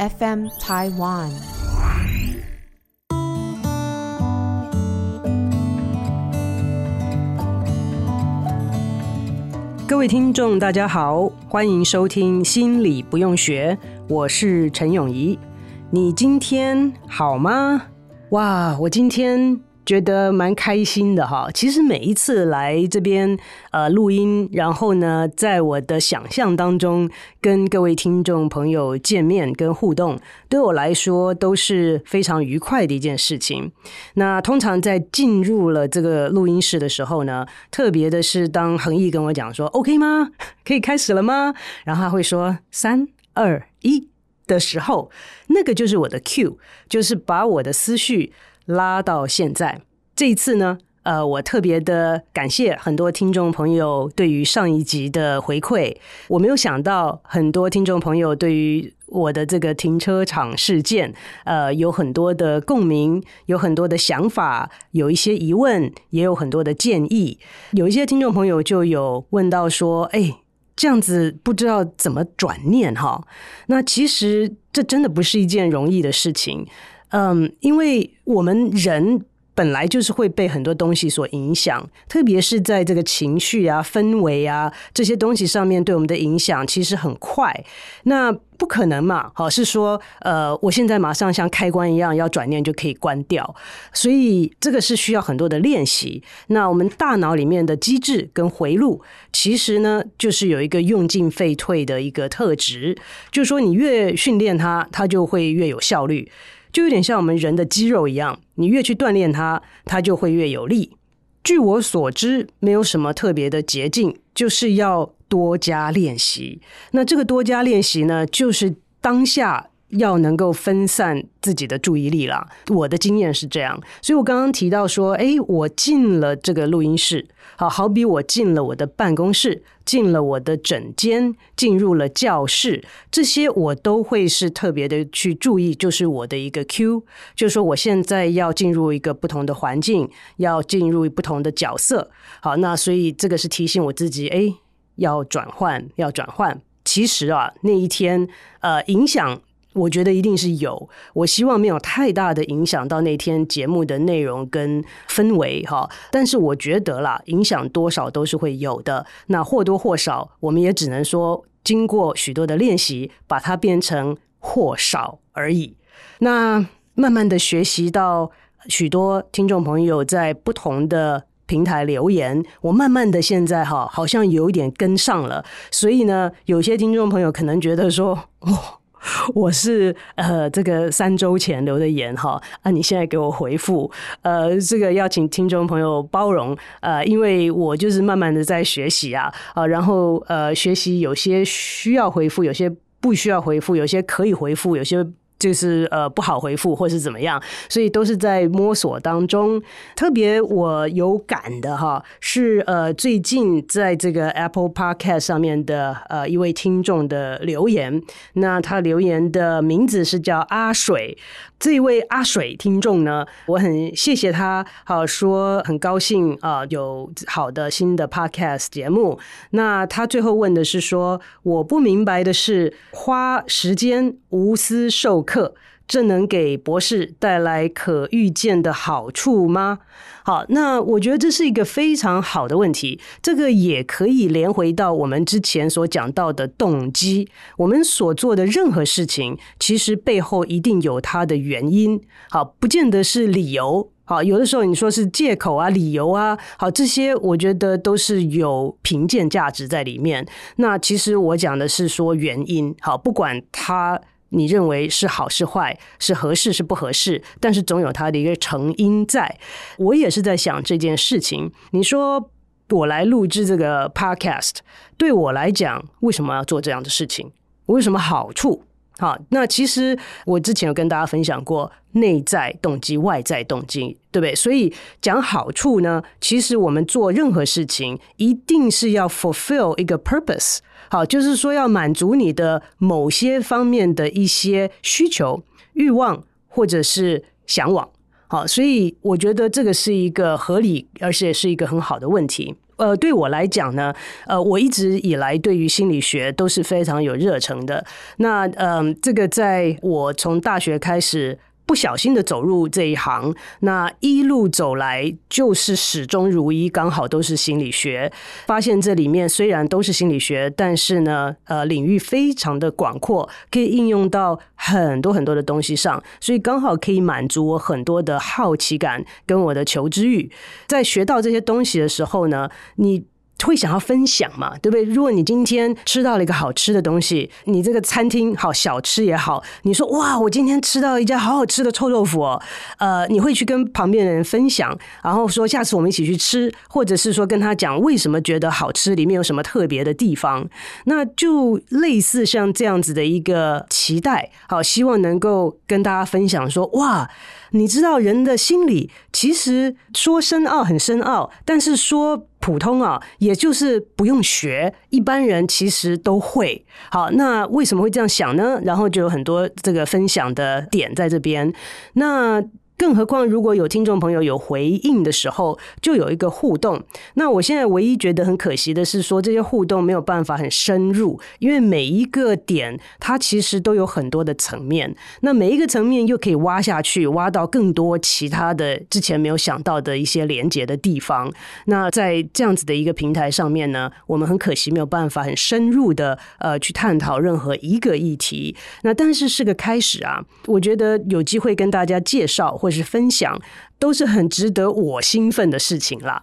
FM Taiwan。各位听众，大家好，欢迎收听《心理不用学》，我是陈永怡。你今天好吗？哇，我今天。觉得蛮开心的哈，其实每一次来这边呃录音，然后呢，在我的想象当中跟各位听众朋友见面跟互动，对我来说都是非常愉快的一件事情。那通常在进入了这个录音室的时候呢，特别的是当恒毅跟我讲说 “OK 吗？可以开始了吗？”然后他会说“三二一”的时候，那个就是我的 cue，就是把我的思绪。拉到现在，这一次呢，呃，我特别的感谢很多听众朋友对于上一集的回馈。我没有想到很多听众朋友对于我的这个停车场事件，呃，有很多的共鸣，有很多的想法，有一些疑问，也有很多的建议。有一些听众朋友就有问到说：“哎，这样子不知道怎么转念哈？”那其实这真的不是一件容易的事情。嗯，因为我们人本来就是会被很多东西所影响，特别是在这个情绪啊、氛围啊这些东西上面对我们的影响，其实很快。那不可能嘛？好，是说，呃，我现在马上像开关一样要转念就可以关掉，所以这个是需要很多的练习。那我们大脑里面的机制跟回路，其实呢，就是有一个用进废退的一个特质，就是说你越训练它，它就会越有效率。就有点像我们人的肌肉一样，你越去锻炼它，它就会越有力。据我所知，没有什么特别的捷径，就是要多加练习。那这个多加练习呢，就是当下。要能够分散自己的注意力啦，我的经验是这样，所以我刚刚提到说，哎，我进了这个录音室，好，好比我进了我的办公室，进了我的诊间，进入了教室，这些我都会是特别的去注意，就是我的一个 Q，就是说我现在要进入一个不同的环境，要进入不同的角色，好，那所以这个是提醒我自己，哎，要转换，要转换。其实啊，那一天，呃，影响。我觉得一定是有，我希望没有太大的影响到那天节目的内容跟氛围哈。但是我觉得啦，影响多少都是会有的。那或多或少，我们也只能说经过许多的练习，把它变成或少而已。那慢慢的学习到许多听众朋友在不同的平台留言，我慢慢的现在哈好像有一点跟上了。所以呢，有些听众朋友可能觉得说，哦。我是呃，这个三周前留的言哈，啊，你现在给我回复，呃，这个要请听众朋友包容，呃，因为我就是慢慢的在学习啊，啊，然后呃，学习有些需要回复，有些不需要回复，有些可以回复，有些。就是呃不好回复或是怎么样，所以都是在摸索当中。特别我有感的哈，是呃最近在这个 Apple Podcast 上面的呃一位听众的留言，那他留言的名字是叫阿水。这位阿水听众呢，我很谢谢他，好说很高兴啊，有好的新的 podcast 节目。那他最后问的是说，我不明白的是，花时间无私授课。这能给博士带来可预见的好处吗？好，那我觉得这是一个非常好的问题。这个也可以连回到我们之前所讲到的动机。我们所做的任何事情，其实背后一定有它的原因。好，不见得是理由。好，有的时候你说是借口啊、理由啊，好，这些我觉得都是有评鉴价值在里面。那其实我讲的是说原因。好，不管它。你认为是好是坏，是合适是不合适，但是总有它的一个成因在。我也是在想这件事情。你说我来录制这个 podcast，对我来讲，为什么要做这样的事情？我有什么好处？好，那其实我之前有跟大家分享过内在动机、外在动机，对不对？所以讲好处呢，其实我们做任何事情一定是要 fulfill 一个 purpose，好，就是说要满足你的某些方面的一些需求、欲望或者是向往。好，所以我觉得这个是一个合理，而且是一个很好的问题。呃，对我来讲呢，呃，我一直以来对于心理学都是非常有热忱的。那，嗯、呃，这个在我从大学开始。不小心的走入这一行，那一路走来就是始终如一，刚好都是心理学。发现这里面虽然都是心理学，但是呢，呃，领域非常的广阔，可以应用到很多很多的东西上，所以刚好可以满足我很多的好奇感跟我的求知欲。在学到这些东西的时候呢，你。会想要分享嘛，对不对？如果你今天吃到了一个好吃的东西，你这个餐厅好小吃也好，你说哇，我今天吃到一家好好吃的臭豆腐哦，呃，你会去跟旁边的人分享，然后说下次我们一起去吃，或者是说跟他讲为什么觉得好吃，里面有什么特别的地方，那就类似像这样子的一个期待，好，希望能够跟大家分享说哇。你知道人的心理其实说深奥很深奥，但是说普通啊，也就是不用学，一般人其实都会。好，那为什么会这样想呢？然后就有很多这个分享的点在这边。那。更何况，如果有听众朋友有回应的时候，就有一个互动。那我现在唯一觉得很可惜的是，说这些互动没有办法很深入，因为每一个点它其实都有很多的层面。那每一个层面又可以挖下去，挖到更多其他的之前没有想到的一些连接的地方。那在这样子的一个平台上面呢，我们很可惜没有办法很深入的呃去探讨任何一个议题。那但是是个开始啊，我觉得有机会跟大家介绍或是分享都是很值得我兴奋的事情啦。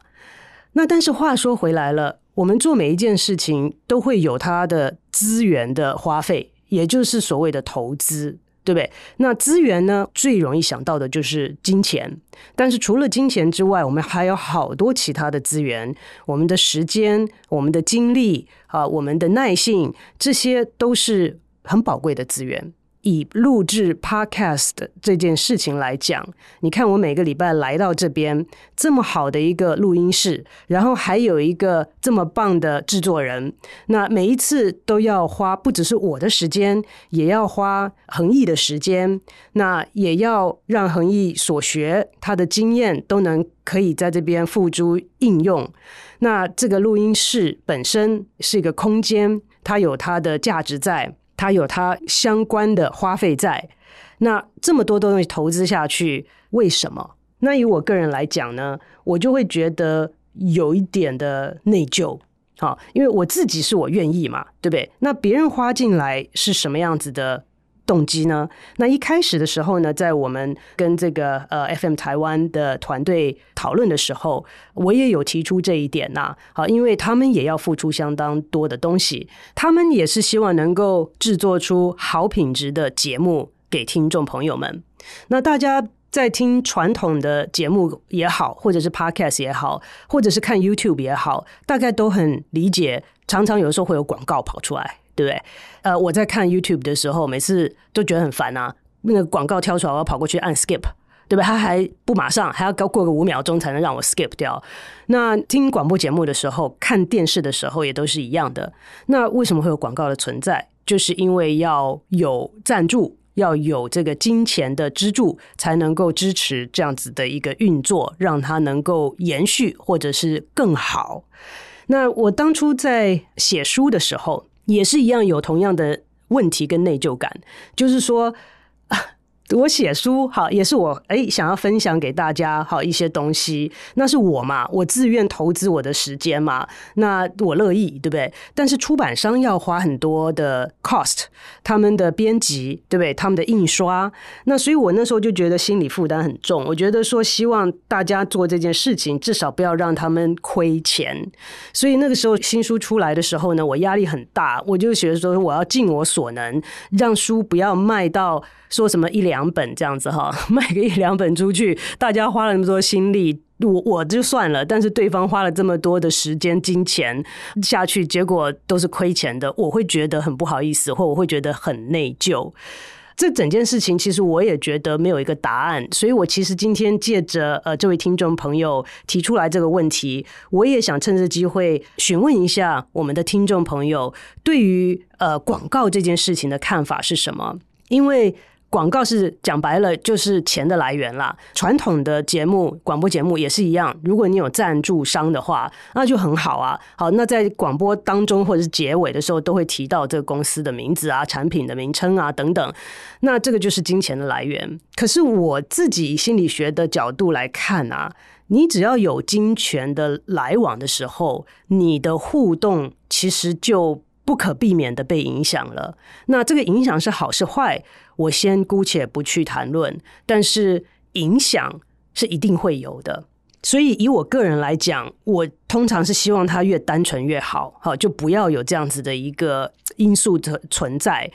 那但是话说回来了，我们做每一件事情都会有它的资源的花费，也就是所谓的投资，对不对？那资源呢，最容易想到的就是金钱。但是除了金钱之外，我们还有好多其他的资源，我们的时间、我们的精力啊、我们的耐性，这些都是很宝贵的资源。以录制 Podcast 这件事情来讲，你看我每个礼拜来到这边这么好的一个录音室，然后还有一个这么棒的制作人，那每一次都要花不只是我的时间，也要花恒毅的时间，那也要让恒毅所学他的经验都能可以在这边付诸应用。那这个录音室本身是一个空间，它有它的价值在。它有它相关的花费在，那这么多东西投资下去，为什么？那以我个人来讲呢，我就会觉得有一点的内疚，好，因为我自己是我愿意嘛，对不对？那别人花进来是什么样子的？动机呢？那一开始的时候呢，在我们跟这个呃 FM 台湾的团队讨论的时候，我也有提出这一点呐。好，因为他们也要付出相当多的东西，他们也是希望能够制作出好品质的节目给听众朋友们。那大家在听传统的节目也好，或者是 Podcast 也好，或者是看 YouTube 也好，大概都很理解，常常有时候会有广告跑出来。对不对？呃，我在看 YouTube 的时候，每次都觉得很烦啊。那个广告跳出来，我要跑过去按 Skip，对不对？他还不马上，还要过个五秒钟才能让我 Skip 掉。那听广播节目的时候，看电视的时候也都是一样的。那为什么会有广告的存在？就是因为要有赞助，要有这个金钱的支柱，才能够支持这样子的一个运作，让它能够延续或者是更好。那我当初在写书的时候，也是一样，有同样的问题跟内疚感，就是说。我写书好，也是我诶想要分享给大家好一些东西，那是我嘛，我自愿投资我的时间嘛，那我乐意，对不对？但是出版商要花很多的 cost，他们的编辑，对不对？他们的印刷，那所以我那时候就觉得心理负担很重。我觉得说希望大家做这件事情，至少不要让他们亏钱。所以那个时候新书出来的时候呢，我压力很大，我就觉得说我要尽我所能，让书不要卖到说什么一两。两本这样子哈，卖个一两本出去，大家花了那么多心力，我我就算了，但是对方花了这么多的时间、金钱下去，结果都是亏钱的，我会觉得很不好意思，或我会觉得很内疚。这整件事情其实我也觉得没有一个答案，所以我其实今天借着呃这位听众朋友提出来这个问题，我也想趁这机会询问一下我们的听众朋友对于呃广告这件事情的看法是什么，因为。广告是讲白了就是钱的来源啦。传统的节目、广播节目也是一样。如果你有赞助商的话，那就很好啊。好，那在广播当中或者是结尾的时候，都会提到这个公司的名字啊、产品的名称啊等等。那这个就是金钱的来源。可是我自己心理学的角度来看啊，你只要有金钱的来往的时候，你的互动其实就不可避免的被影响了。那这个影响是好是坏？我先姑且不去谈论，但是影响是一定会有的。所以以我个人来讲，我通常是希望它越单纯越好，好，就不要有这样子的一个因素的存在。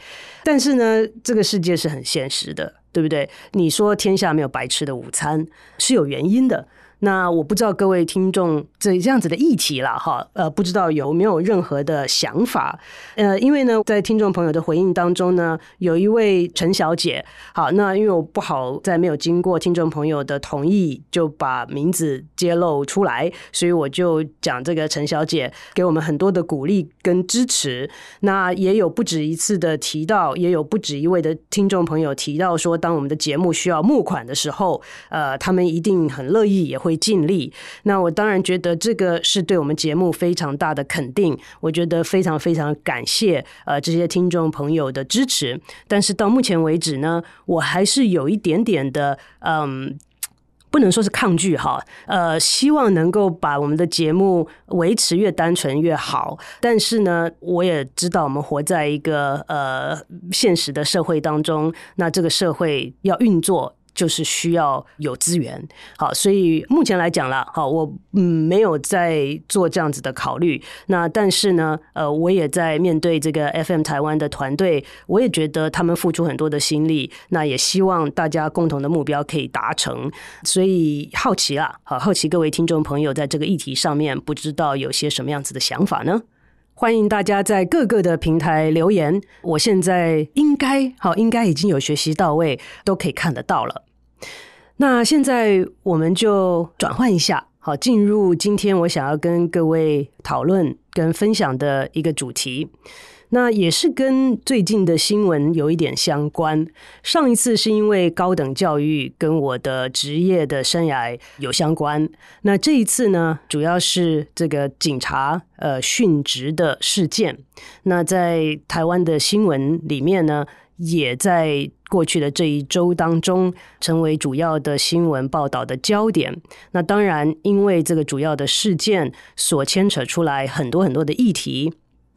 但是呢，这个世界是很现实的，对不对？你说天下没有白吃的午餐，是有原因的。那我不知道各位听众这这样子的议题了哈，呃，不知道有没有任何的想法？呃，因为呢，在听众朋友的回应当中呢，有一位陈小姐，好，那因为我不好在没有经过听众朋友的同意就把名字揭露出来，所以我就讲这个陈小姐给我们很多的鼓励跟支持。那也有不止一次的提到，也有不止一位的听众朋友提到说，当我们的节目需要募款的时候，呃，他们一定很乐意，也会。尽力，那我当然觉得这个是对我们节目非常大的肯定。我觉得非常非常感谢呃这些听众朋友的支持。但是到目前为止呢，我还是有一点点的嗯，不能说是抗拒哈。呃，希望能够把我们的节目维持越单纯越好。但是呢，我也知道我们活在一个呃现实的社会当中，那这个社会要运作。就是需要有资源，好，所以目前来讲啦，好，我没有在做这样子的考虑。那但是呢，呃，我也在面对这个 FM 台湾的团队，我也觉得他们付出很多的心力。那也希望大家共同的目标可以达成。所以好奇啦，好，好奇各位听众朋友在这个议题上面，不知道有些什么样子的想法呢？欢迎大家在各个的平台留言，我现在应该好，应该已经有学习到位，都可以看得到了。那现在我们就转换一下，好，进入今天我想要跟各位讨论跟分享的一个主题。那也是跟最近的新闻有一点相关。上一次是因为高等教育跟我的职业的生涯有相关。那这一次呢，主要是这个警察呃殉职的事件。那在台湾的新闻里面呢，也在过去的这一周当中成为主要的新闻报道的焦点。那当然，因为这个主要的事件所牵扯出来很多很多的议题。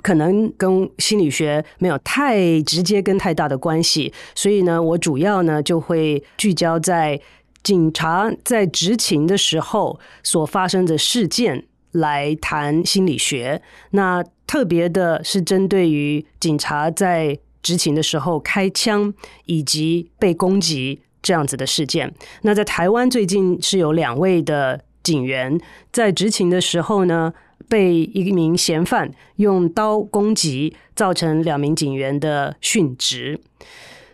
可能跟心理学没有太直接跟太大的关系，所以呢，我主要呢就会聚焦在警察在执勤的时候所发生的事件来谈心理学。那特别的是针对于警察在执勤的时候开枪以及被攻击这样子的事件。那在台湾最近是有两位的警员在执勤的时候呢，被一名嫌犯用刀攻击，造成两名警员的殉职。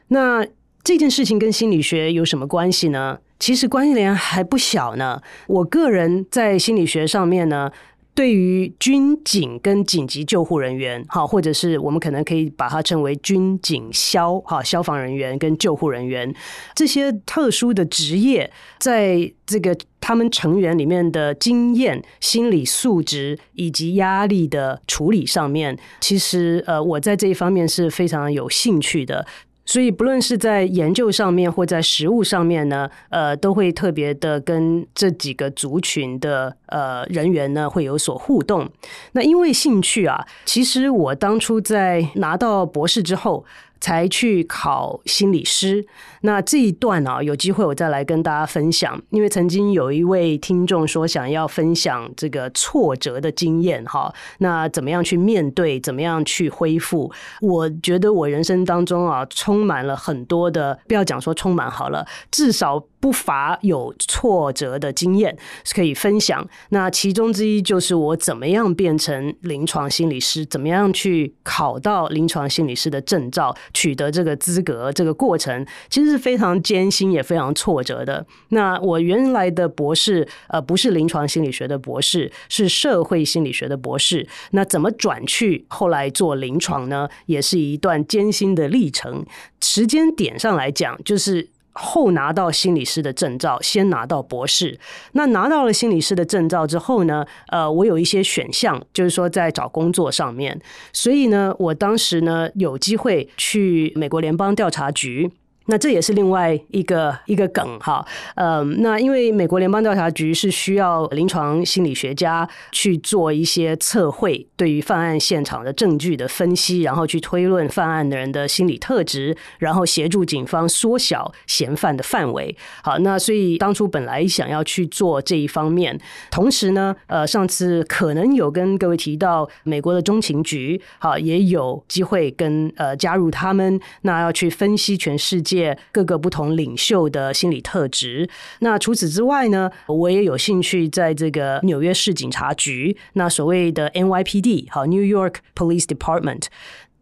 那这件事情跟心理学有什么关系呢？其实关联还不小呢。我个人在心理学上面呢。对于军警跟紧急救护人员，哈，或者是我们可能可以把它称为军警消，哈，消防人员跟救护人员这些特殊的职业，在这个他们成员里面的经验、心理素质以及压力的处理上面，其实呃，我在这一方面是非常有兴趣的。所以，不论是在研究上面或在实物上面呢，呃，都会特别的跟这几个族群的呃人员呢会有所互动。那因为兴趣啊，其实我当初在拿到博士之后，才去考心理师。那这一段啊，有机会我再来跟大家分享。因为曾经有一位听众说想要分享这个挫折的经验哈，那怎么样去面对，怎么样去恢复？我觉得我人生当中啊，充满了很多的，不要讲说充满好了，至少。不乏有挫折的经验是可以分享。那其中之一就是我怎么样变成临床心理师，怎么样去考到临床心理师的证照，取得这个资格，这个过程其实是非常艰辛也非常挫折的。那我原来的博士，呃，不是临床心理学的博士，是社会心理学的博士。那怎么转去后来做临床呢？也是一段艰辛的历程。时间点上来讲，就是。后拿到心理师的证照，先拿到博士。那拿到了心理师的证照之后呢，呃，我有一些选项，就是说在找工作上面。所以呢，我当时呢有机会去美国联邦调查局。那这也是另外一个一个梗哈，呃，那因为美国联邦调查局是需要临床心理学家去做一些测绘，对于犯案现场的证据的分析，然后去推论犯案的人的心理特质，然后协助警方缩小嫌犯的范围。好，那所以当初本来想要去做这一方面，同时呢，呃，上次可能有跟各位提到美国的中情局，好，也有机会跟呃加入他们，那要去分析全世界。界各个不同领袖的心理特质。那除此之外呢，我也有兴趣在这个纽约市警察局，那所谓的 NYPD，好，New York Police Department。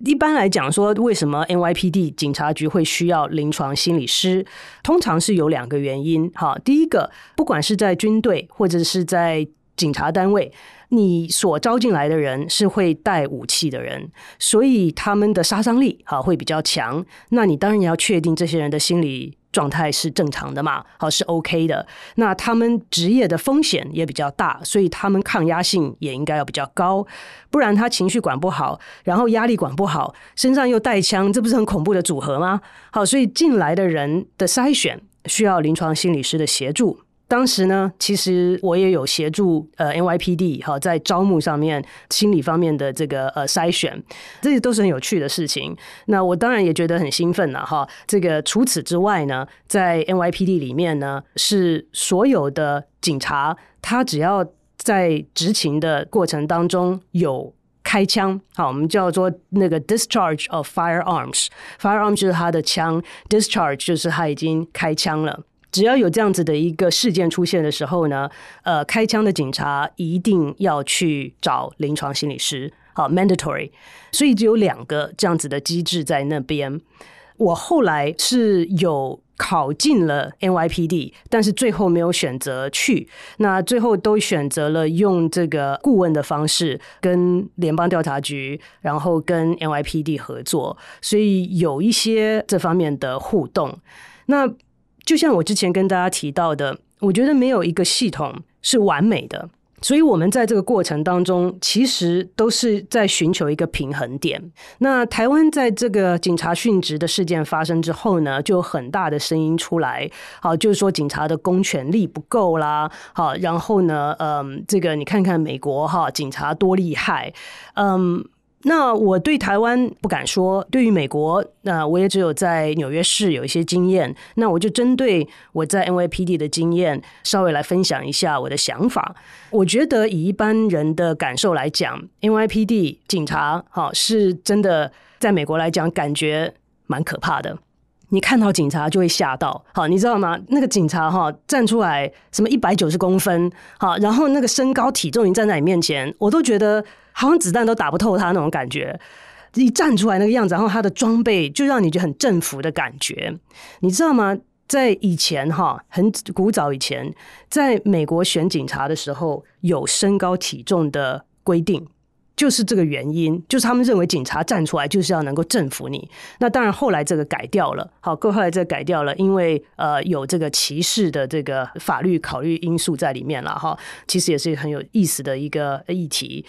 一般来讲说，为什么 NYPD 警察局会需要临床心理师？通常是有两个原因。哈，第一个，不管是在军队或者是在警察单位。你所招进来的人是会带武器的人，所以他们的杀伤力好会比较强。那你当然要确定这些人的心理状态是正常的嘛，好是 OK 的。那他们职业的风险也比较大，所以他们抗压性也应该要比较高。不然他情绪管不好，然后压力管不好，身上又带枪，这不是很恐怖的组合吗？好，所以进来的人的筛选需要临床心理师的协助。当时呢，其实我也有协助呃 NYPD 哈，在招募上面心理方面的这个呃筛选，这些都是很有趣的事情。那我当然也觉得很兴奋了哈。这个除此之外呢，在 NYPD 里面呢，是所有的警察，他只要在执勤的过程当中有开枪，好，我们叫做那个 discharge of firearms，firearms 就是他的枪，discharge 就是他已经开枪了。只要有这样子的一个事件出现的时候呢，呃，开枪的警察一定要去找临床心理师，好，mandatory。所以只有两个这样子的机制在那边。我后来是有考进了 NYPD，但是最后没有选择去。那最后都选择了用这个顾问的方式跟联邦调查局，然后跟 NYPD 合作，所以有一些这方面的互动。那就像我之前跟大家提到的，我觉得没有一个系统是完美的，所以我们在这个过程当中，其实都是在寻求一个平衡点。那台湾在这个警察殉职的事件发生之后呢，就有很大的声音出来，好，就是说警察的公权力不够啦，好，然后呢，嗯，这个你看看美国哈，警察多厉害，嗯。那我对台湾不敢说，对于美国，那我也只有在纽约市有一些经验。那我就针对我在 NYPD 的经验，稍微来分享一下我的想法。我觉得以一般人的感受来讲，NYPD 警察哈是真的，在美国来讲感觉蛮可怕的。你看到警察就会吓到，好，你知道吗？那个警察哈站出来，什么一百九十公分，好，然后那个身高体重，你站在你面前，我都觉得。好像子弹都打不透他那种感觉，一站出来那个样子，然后他的装备就让你就很征服的感觉，你知道吗？在以前哈，很古早以前，在美国选警察的时候有身高体重的规定，就是这个原因，就是他们认为警察站出来就是要能够征服你。那当然后来这个改掉了，好，后来这个改掉了，因为呃有这个歧视的这个法律考虑因素在里面了哈。其实也是很有意思的一个议题。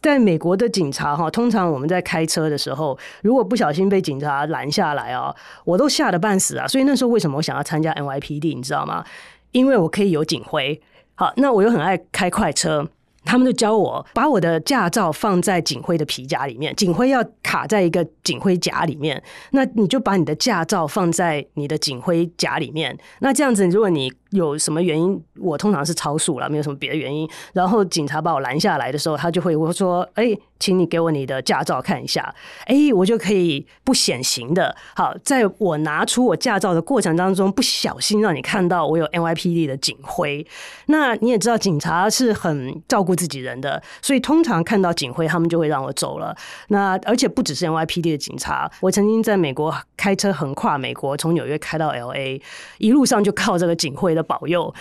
在美国的警察哈，通常我们在开车的时候，如果不小心被警察拦下来啊，我都吓得半死啊。所以那时候为什么我想要参加 NYPD，你知道吗？因为我可以有警徽。好，那我又很爱开快车，他们就教我把我的驾照放在警徽的皮夹里面，警徽要卡在一个警徽夹里面。那你就把你的驾照放在你的警徽夹里面。那这样子，如果你有什么原因，我通常是超速了，没有什么别的原因。然后警察把我拦下来的时候，他就会我说：“哎、请你给我你的驾照看一下。”哎，我就可以不显形的，好，在我拿出我驾照的过程当中，不小心让你看到我有 NYPD 的警徽。那你也知道，警察是很照顾自己人的，所以通常看到警徽，他们就会让我走了。那而且不只是 NYPD 的警察，我曾经在美国开车横跨美国，从纽约开到 LA，一路上就靠这个警徽的保佑，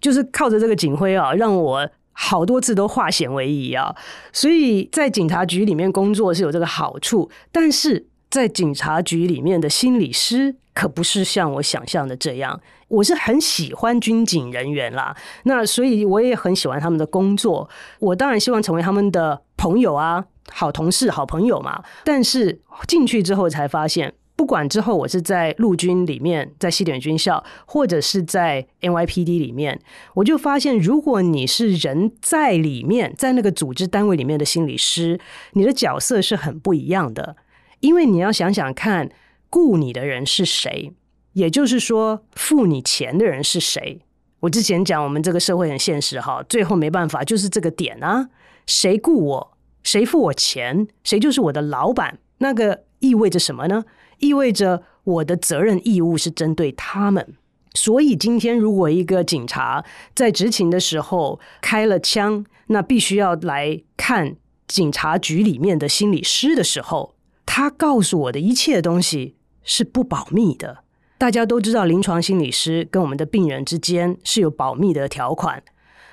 就是靠着这个警徽啊，让我好多次都化险为夷啊。所以在警察局里面工作是有这个好处，但是在警察局里面的心理师可不是像我想象的这样。我是很喜欢军警人员啦，那所以我也很喜欢他们的工作。我当然希望成为他们的朋友啊，好同事、好朋友嘛。但是进去之后才发现。不管之后我是在陆军里面，在西点军校，或者是在 NYPD 里面，我就发现，如果你是人在里面，在那个组织单位里面的心理师，你的角色是很不一样的，因为你要想想看，雇你的人是谁，也就是说，付你钱的人是谁。我之前讲，我们这个社会很现实哈，最后没办法，就是这个点啊，谁雇我，谁付我钱，谁就是我的老板，那个意味着什么呢？意味着我的责任义务是针对他们，所以今天如果一个警察在执勤的时候开了枪，那必须要来看警察局里面的心理师的时候，他告诉我的一切东西是不保密的。大家都知道，临床心理师跟我们的病人之间是有保密的条款，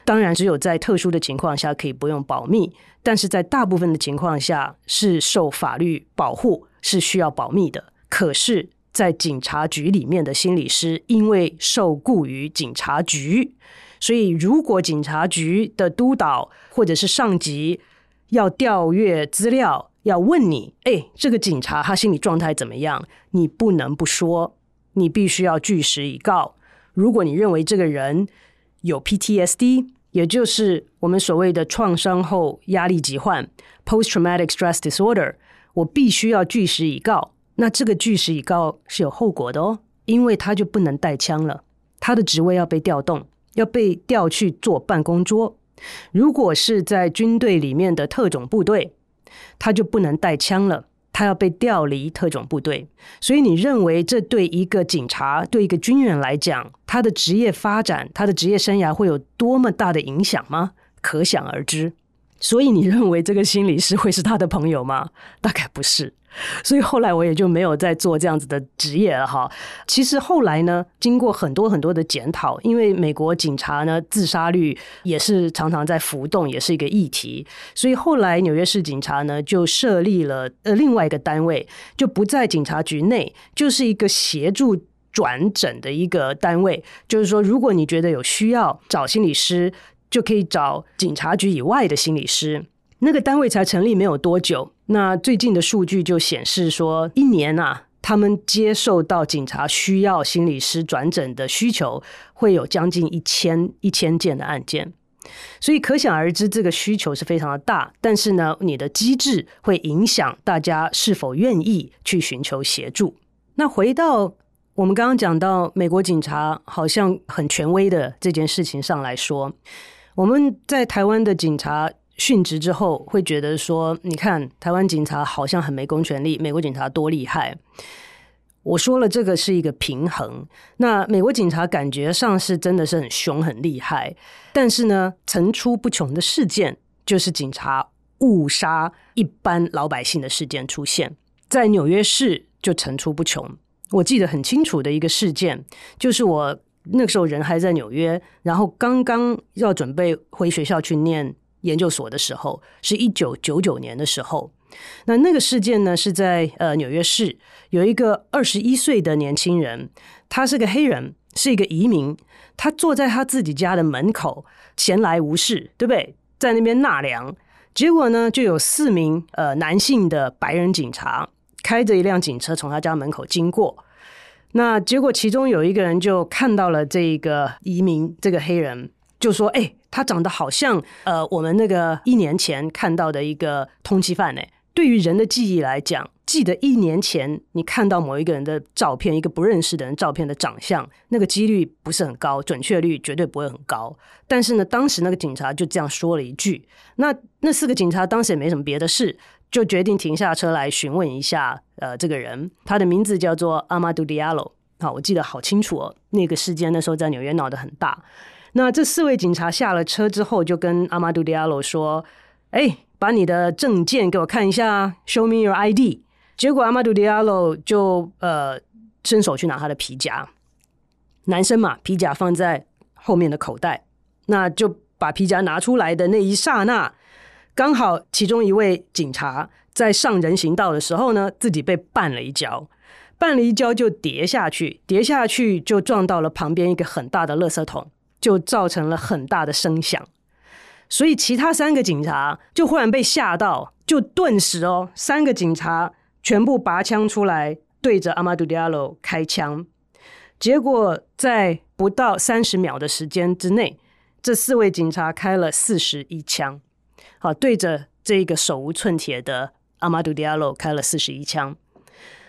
当然只有在特殊的情况下可以不用保密，但是在大部分的情况下是受法律保护，是需要保密的。可是，在警察局里面的心理师，因为受雇于警察局，所以如果警察局的督导或者是上级要调阅资料，要问你，哎，这个警察他心理状态怎么样？你不能不说，你必须要据实以告。如果你认为这个人有 PTSD，也就是我们所谓的创伤后压力疾患 （Post-traumatic stress disorder），我必须要据实以告。那这个据实以告是有后果的哦，因为他就不能带枪了，他的职位要被调动，要被调去坐办公桌。如果是在军队里面的特种部队，他就不能带枪了，他要被调离特种部队。所以你认为这对一个警察、对一个军人来讲，他的职业发展、他的职业生涯会有多么大的影响吗？可想而知。所以你认为这个心理师会是他的朋友吗？大概不是。所以后来我也就没有再做这样子的职业了哈。其实后来呢，经过很多很多的检讨，因为美国警察呢自杀率也是常常在浮动，也是一个议题。所以后来纽约市警察呢就设立了呃另外一个单位，就不在警察局内，就是一个协助转诊的一个单位。就是说，如果你觉得有需要找心理师，就可以找警察局以外的心理师。那个单位才成立没有多久。那最近的数据就显示说，一年啊，他们接受到警察需要心理师转诊的需求，会有将近一千一千件的案件，所以可想而知，这个需求是非常的大。但是呢，你的机制会影响大家是否愿意去寻求协助。那回到我们刚刚讲到美国警察好像很权威的这件事情上来说，我们在台湾的警察。殉职之后会觉得说，你看台湾警察好像很没公权力，美国警察多厉害。我说了，这个是一个平衡。那美国警察感觉上是真的是很凶很厉害，但是呢，层出不穷的事件就是警察误杀一般老百姓的事件出现在纽约市就层出不穷。我记得很清楚的一个事件，就是我那个时候人还在纽约，然后刚刚要准备回学校去念。研究所的时候是一九九九年的时候，那那个事件呢是在呃纽约市，有一个二十一岁的年轻人，他是个黑人，是一个移民，他坐在他自己家的门口闲来无事，对不对？在那边纳凉，结果呢就有四名呃男性的白人警察开着一辆警车从他家门口经过，那结果其中有一个人就看到了这个移民这个黑人。就说：“哎，他长得好像呃，我们那个一年前看到的一个通缉犯呢。”对于人的记忆来讲，记得一年前你看到某一个人的照片，一个不认识的人照片的长相，那个几率不是很高，准确率绝对不会很高。但是呢，当时那个警察就这样说了一句，那那四个警察当时也没什么别的事，就决定停下车来询问一下，呃，这个人，他的名字叫做阿玛杜·迪亚洛。好，我记得好清楚哦，那个事件那时候在纽约闹得很大。那这四位警察下了车之后，就跟阿玛杜·迪亚洛说：“哎。”把你的证件给我看一下，Show me your ID。结果阿玛杜·迪亚洛就呃伸手去拿他的皮夹，男生嘛，皮夹放在后面的口袋，那就把皮夹拿出来的那一刹那，刚好其中一位警察在上人行道的时候呢，自己被绊了一跤，绊了一跤就跌下去，跌下去就撞到了旁边一个很大的垃圾桶，就造成了很大的声响。所以其他三个警察就忽然被吓到，就顿时哦，三个警察全部拔枪出来，对着阿玛杜·迪亚洛开枪。结果在不到三十秒的时间之内，这四位警察开了四十一枪，好，对着这个手无寸铁的阿玛杜·迪亚洛开了四十一枪。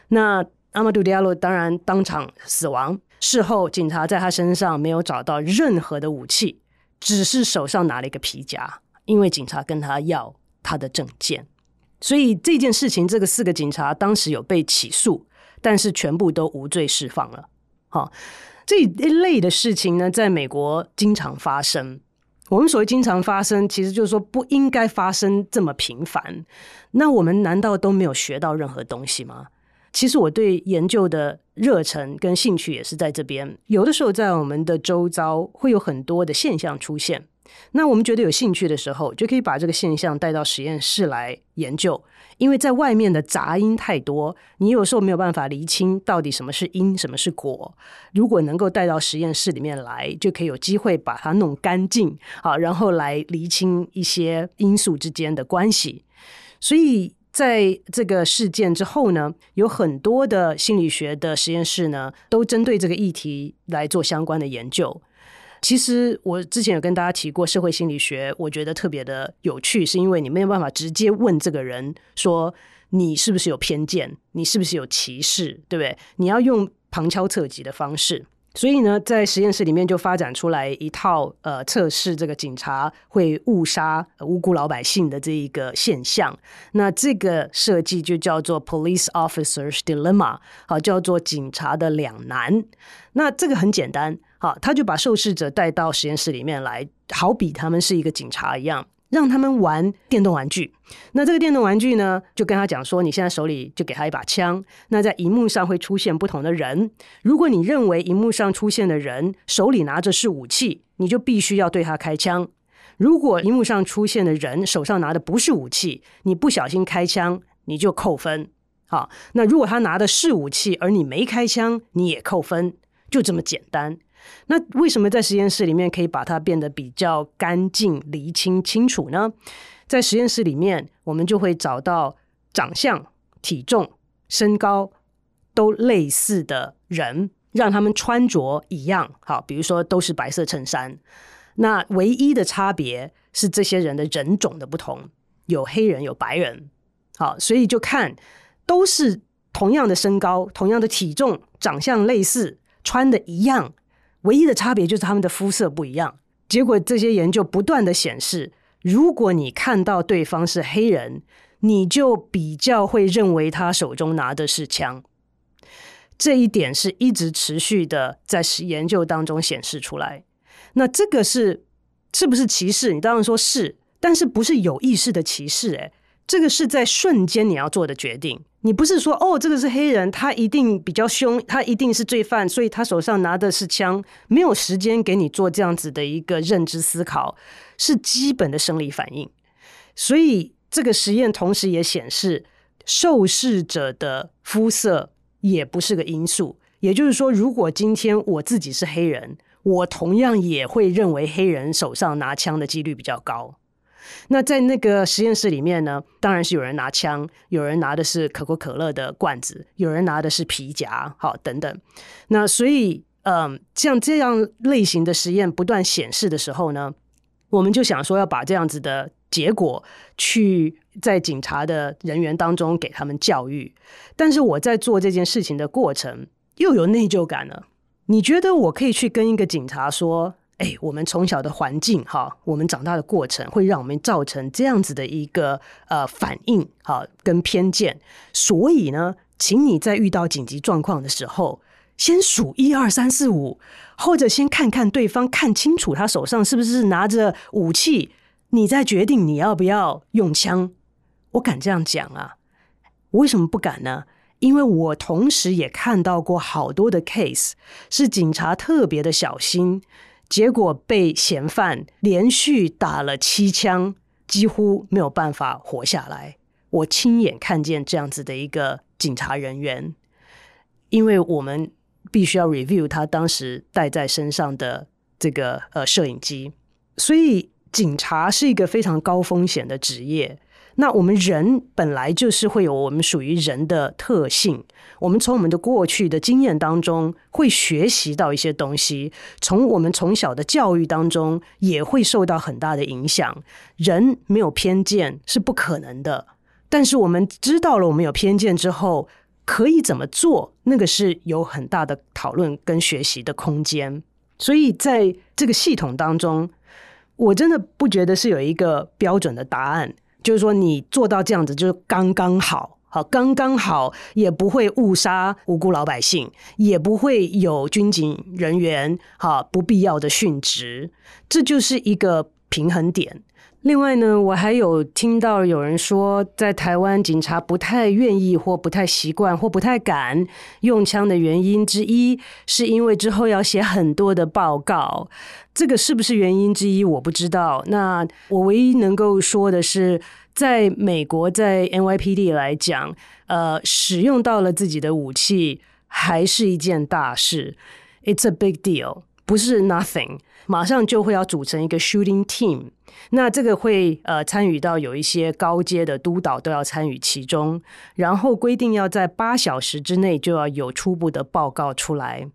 那阿玛杜·迪亚洛当然当场死亡。事后，警察在他身上没有找到任何的武器。只是手上拿了一个皮夹，因为警察跟他要他的证件，所以这件事情，这个四个警察当时有被起诉，但是全部都无罪释放了。好，这一类的事情呢，在美国经常发生。我们所谓经常发生，其实就是说不应该发生这么频繁。那我们难道都没有学到任何东西吗？其实我对研究的热忱跟兴趣也是在这边。有的时候在我们的周遭会有很多的现象出现，那我们觉得有兴趣的时候，就可以把这个现象带到实验室来研究。因为在外面的杂音太多，你有时候没有办法厘清到底什么是因，什么是果。如果能够带到实验室里面来，就可以有机会把它弄干净，好，然后来厘清一些因素之间的关系。所以。在这个事件之后呢，有很多的心理学的实验室呢，都针对这个议题来做相关的研究。其实我之前有跟大家提过，社会心理学我觉得特别的有趣，是因为你没有办法直接问这个人说，你是不是有偏见，你是不是有歧视，对不对？你要用旁敲侧击的方式。所以呢，在实验室里面就发展出来一套呃测试这个警察会误杀无辜老百姓的这一个现象。那这个设计就叫做 Police Officer's Dilemma，好，叫做警察的两难。那这个很简单，好，他就把受试者带到实验室里面来，好比他们是一个警察一样。让他们玩电动玩具，那这个电动玩具呢，就跟他讲说，你现在手里就给他一把枪，那在荧幕上会出现不同的人。如果你认为荧幕上出现的人手里拿着是武器，你就必须要对他开枪；如果荧幕上出现的人手上拿的不是武器，你不小心开枪，你就扣分。好，那如果他拿的是武器，而你没开枪，你也扣分，就这么简单。那为什么在实验室里面可以把它变得比较干净、厘清清楚呢？在实验室里面，我们就会找到长相、体重、身高都类似的人，让他们穿着一样。好，比如说都是白色衬衫，那唯一的差别是这些人的人种的不同，有黑人，有白人。好，所以就看都是同样的身高、同样的体重、长相类似，穿的一样。唯一的差别就是他们的肤色不一样。结果这些研究不断的显示，如果你看到对方是黑人，你就比较会认为他手中拿的是枪。这一点是一直持续的在研究当中显示出来。那这个是是不是歧视？你当然说是，但是不是有意识的歧视？诶，这个是在瞬间你要做的决定。你不是说哦，这个是黑人，他一定比较凶，他一定是罪犯，所以他手上拿的是枪，没有时间给你做这样子的一个认知思考，是基本的生理反应。所以这个实验同时也显示，受试者的肤色也不是个因素。也就是说，如果今天我自己是黑人，我同样也会认为黑人手上拿枪的几率比较高。那在那个实验室里面呢，当然是有人拿枪，有人拿的是可口可乐的罐子，有人拿的是皮夹，好，等等。那所以嗯，像这样类型的实验不断显示的时候呢，我们就想说要把这样子的结果去在警察的人员当中给他们教育。但是我在做这件事情的过程又有内疚感了。你觉得我可以去跟一个警察说？哎，我们从小的环境哈，我们长大的过程会让我们造成这样子的一个呃反应哈，跟偏见。所以呢，请你在遇到紧急状况的时候，先数一二三四五，或者先看看对方，看清楚他手上是不是拿着武器，你再决定你要不要用枪。我敢这样讲啊，我为什么不敢呢？因为我同时也看到过好多的 case，是警察特别的小心。结果被嫌犯连续打了七枪，几乎没有办法活下来。我亲眼看见这样子的一个警察人员，因为我们必须要 review 他当时带在身上的这个呃摄影机，所以警察是一个非常高风险的职业。那我们人本来就是会有我们属于人的特性，我们从我们的过去的经验当中会学习到一些东西，从我们从小的教育当中也会受到很大的影响。人没有偏见是不可能的，但是我们知道了我们有偏见之后，可以怎么做？那个是有很大的讨论跟学习的空间。所以在这个系统当中，我真的不觉得是有一个标准的答案。就是说，你做到这样子就是刚刚好，好刚刚好，也不会误杀无辜老百姓，也不会有军警人员哈不必要的殉职，这就是一个平衡点。另外呢，我还有听到有人说，在台湾警察不太愿意或不太习惯或不太敢用枪的原因之一，是因为之后要写很多的报告。这个是不是原因之一？我不知道。那我唯一能够说的是，在美国，在 NYPD 来讲，呃，使用到了自己的武器，还是一件大事。It's a big deal，不是 nothing。马上就会要组成一个 shooting team，那这个会呃参与到有一些高阶的督导都要参与其中，然后规定要在八小时之内就要有初步的报告出来，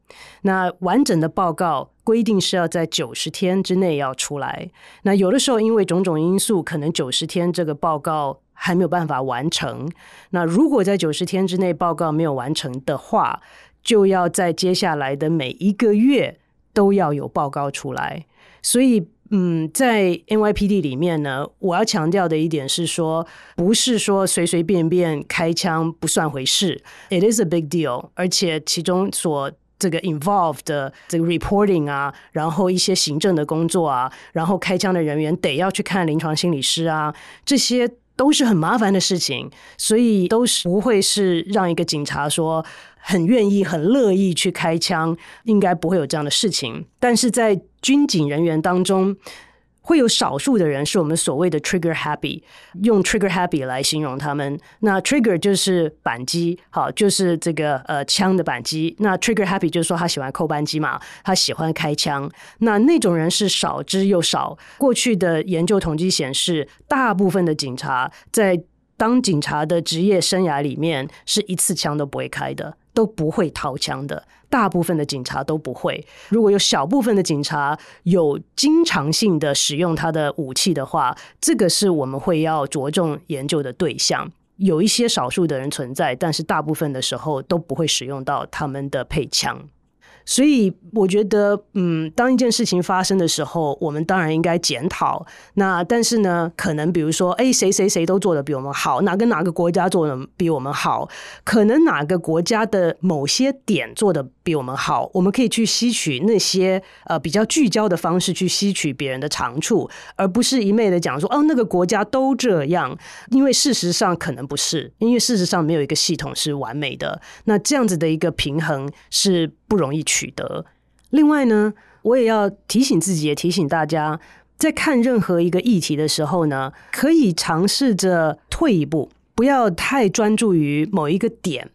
那完整的报告规定是要在九十天之内要出来，那有的时候因为种种因素，可能九十天这个报告还没有办法完成，那如果在九十天之内报告没有完成的话，就要在接下来的每一个月。都要有报告出来，所以嗯，在 NYPD 里面呢，我要强调的一点是说，不是说随随便便开枪不算回事，It is a big deal，而且其中所这个 involved 的这个 reporting 啊，然后一些行政的工作啊，然后开枪的人员得要去看临床心理师啊，这些都是很麻烦的事情，所以都是不会是让一个警察说。很愿意、很乐意去开枪，应该不会有这样的事情。但是在军警人员当中，会有少数的人是我们所谓的 trigger happy，用 trigger happy 来形容他们。那 trigger 就是扳机，好，就是这个呃枪的扳机。那 trigger happy 就是说他喜欢扣扳机嘛，他喜欢开枪。那那种人是少之又少。过去的研究统计显示，大部分的警察在当警察的职业生涯里面，是一次枪都不会开的。都不会掏枪的，大部分的警察都不会。如果有小部分的警察有经常性的使用他的武器的话，这个是我们会要着重研究的对象。有一些少数的人存在，但是大部分的时候都不会使用到他们的配枪。所以我觉得，嗯，当一件事情发生的时候，我们当然应该检讨。那但是呢，可能比如说，哎，谁谁谁都做的比我们好，哪个哪个国家做的比我们好，可能哪个国家的某些点做的比我们好，我们可以去吸取那些呃比较聚焦的方式去吸取别人的长处，而不是一昧的讲说，哦，那个国家都这样，因为事实上可能不是，因为事实上没有一个系统是完美的。那这样子的一个平衡是不容易取得。另外呢，我也要提醒自己，也提醒大家，在看任何一个议题的时候呢，可以尝试着退一步，不要太专注于某一个点，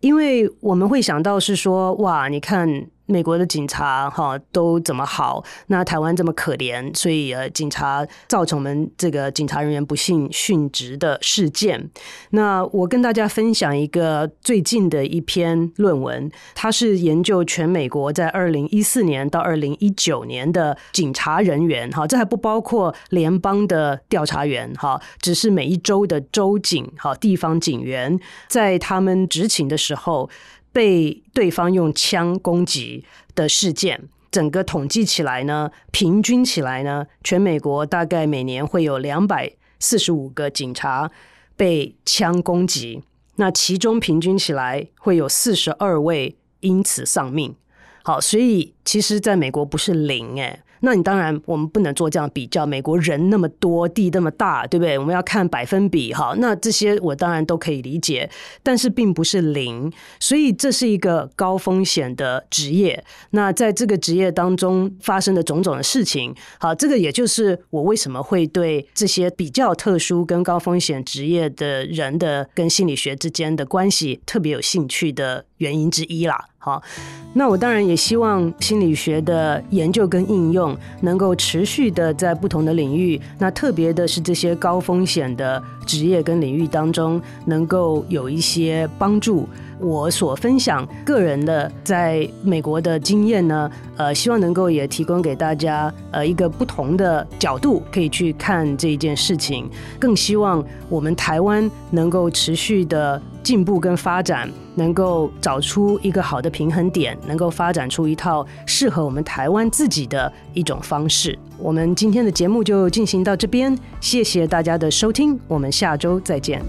因为我们会想到是说，哇，你看美国的警察哈都怎么好，那台湾这么可怜，所以呃，警察造成我们这个警察人员不幸殉职的事件。那我跟大家分享一个最近的一篇论文，它是研究全美国在二零一四年到二零一九年的警察人员哈，这还不包括联邦的调查员哈，只是每一州的州警哈，地方警员在他们执勤的时候。被对方用枪攻击的事件，整个统计起来呢，平均起来呢，全美国大概每年会有两百四十五个警察被枪攻击，那其中平均起来会有四十二位因此丧命。好，所以其实在美国不是零诶。那你当然，我们不能做这样比较。美国人那么多，地那么大，对不对？我们要看百分比，哈。那这些我当然都可以理解，但是并不是零，所以这是一个高风险的职业。那在这个职业当中发生的种种的事情，好，这个也就是我为什么会对这些比较特殊跟高风险职业的人的跟心理学之间的关系特别有兴趣的原因之一啦。好，那我当然也希望心理学的研究跟应用能够持续的在不同的领域，那特别的是这些高风险的职业跟领域当中，能够有一些帮助。我所分享个人的在美国的经验呢，呃，希望能够也提供给大家呃一个不同的角度可以去看这一件事情。更希望我们台湾能够持续的进步跟发展，能够找出一个好的平衡点，能够发展出一套适合我们台湾自己的一种方式。我们今天的节目就进行到这边，谢谢大家的收听，我们下周再见。